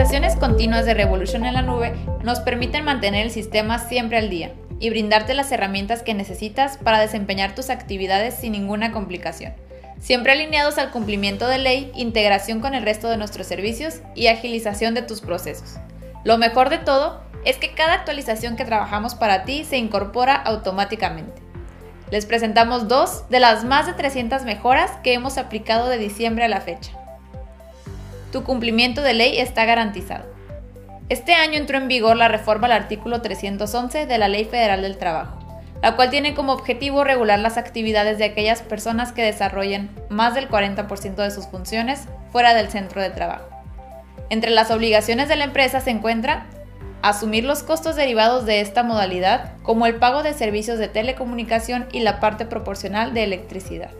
actualizaciones continuas de Revolution en la nube nos permiten mantener el sistema siempre al día y brindarte las herramientas que necesitas para desempeñar tus actividades sin ninguna complicación, siempre alineados al cumplimiento de ley, integración con el resto de nuestros servicios y agilización de tus procesos. Lo mejor de todo es que cada actualización que trabajamos para ti se incorpora automáticamente. Les presentamos dos de las más de 300 mejoras que hemos aplicado de diciembre a la fecha. Tu cumplimiento de ley está garantizado. Este año entró en vigor la reforma al artículo 311 de la Ley Federal del Trabajo, la cual tiene como objetivo regular las actividades de aquellas personas que desarrollen más del 40% de sus funciones fuera del centro de trabajo. Entre las obligaciones de la empresa se encuentra asumir los costos derivados de esta modalidad, como el pago de servicios de telecomunicación y la parte proporcional de electricidad.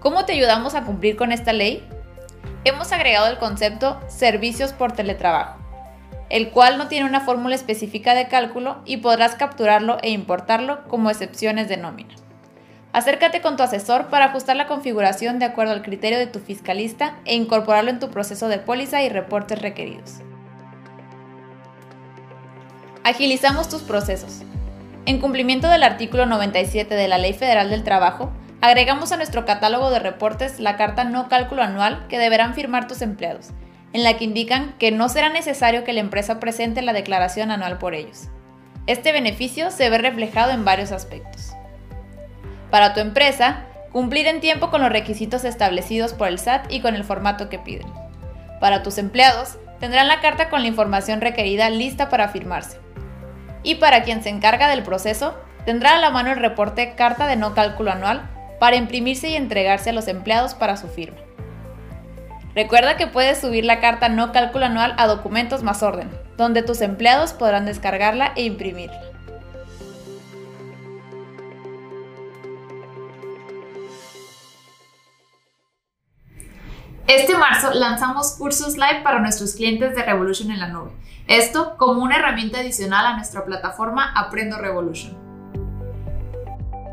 ¿Cómo te ayudamos a cumplir con esta ley? Hemos agregado el concepto servicios por teletrabajo, el cual no tiene una fórmula específica de cálculo y podrás capturarlo e importarlo como excepciones de nómina. Acércate con tu asesor para ajustar la configuración de acuerdo al criterio de tu fiscalista e incorporarlo en tu proceso de póliza y reportes requeridos. Agilizamos tus procesos. En cumplimiento del artículo 97 de la Ley Federal del Trabajo, agregamos a nuestro catálogo de reportes la carta no cálculo anual que deberán firmar tus empleados, en la que indican que no será necesario que la empresa presente la declaración anual por ellos. Este beneficio se ve reflejado en varios aspectos. Para tu empresa, cumplir en tiempo con los requisitos establecidos por el SAT y con el formato que piden. Para tus empleados, tendrán la carta con la información requerida lista para firmarse y para quien se encarga del proceso, tendrá a la mano el reporte Carta de No Cálculo Anual para imprimirse y entregarse a los empleados para su firma. Recuerda que puedes subir la carta No Cálculo Anual a Documentos más Orden, donde tus empleados podrán descargarla e imprimirla. Este marzo lanzamos cursos live para nuestros clientes de Revolution en la nube. Esto como una herramienta adicional a nuestra plataforma Aprendo Revolution.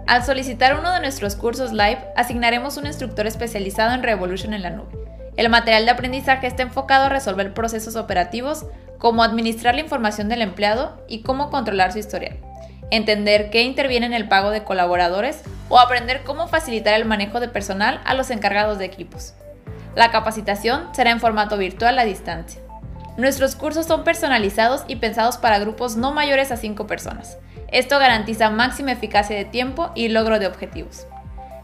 Al solicitar uno de nuestros cursos live, asignaremos un instructor especializado en Revolution en la nube. El material de aprendizaje está enfocado a resolver procesos operativos como administrar la información del empleado y cómo controlar su historial, entender qué interviene en el pago de colaboradores o aprender cómo facilitar el manejo de personal a los encargados de equipos. La capacitación será en formato virtual a distancia. Nuestros cursos son personalizados y pensados para grupos no mayores a 5 personas. Esto garantiza máxima eficacia de tiempo y logro de objetivos.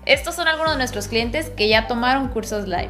Estos son algunos de nuestros clientes que ya tomaron cursos live.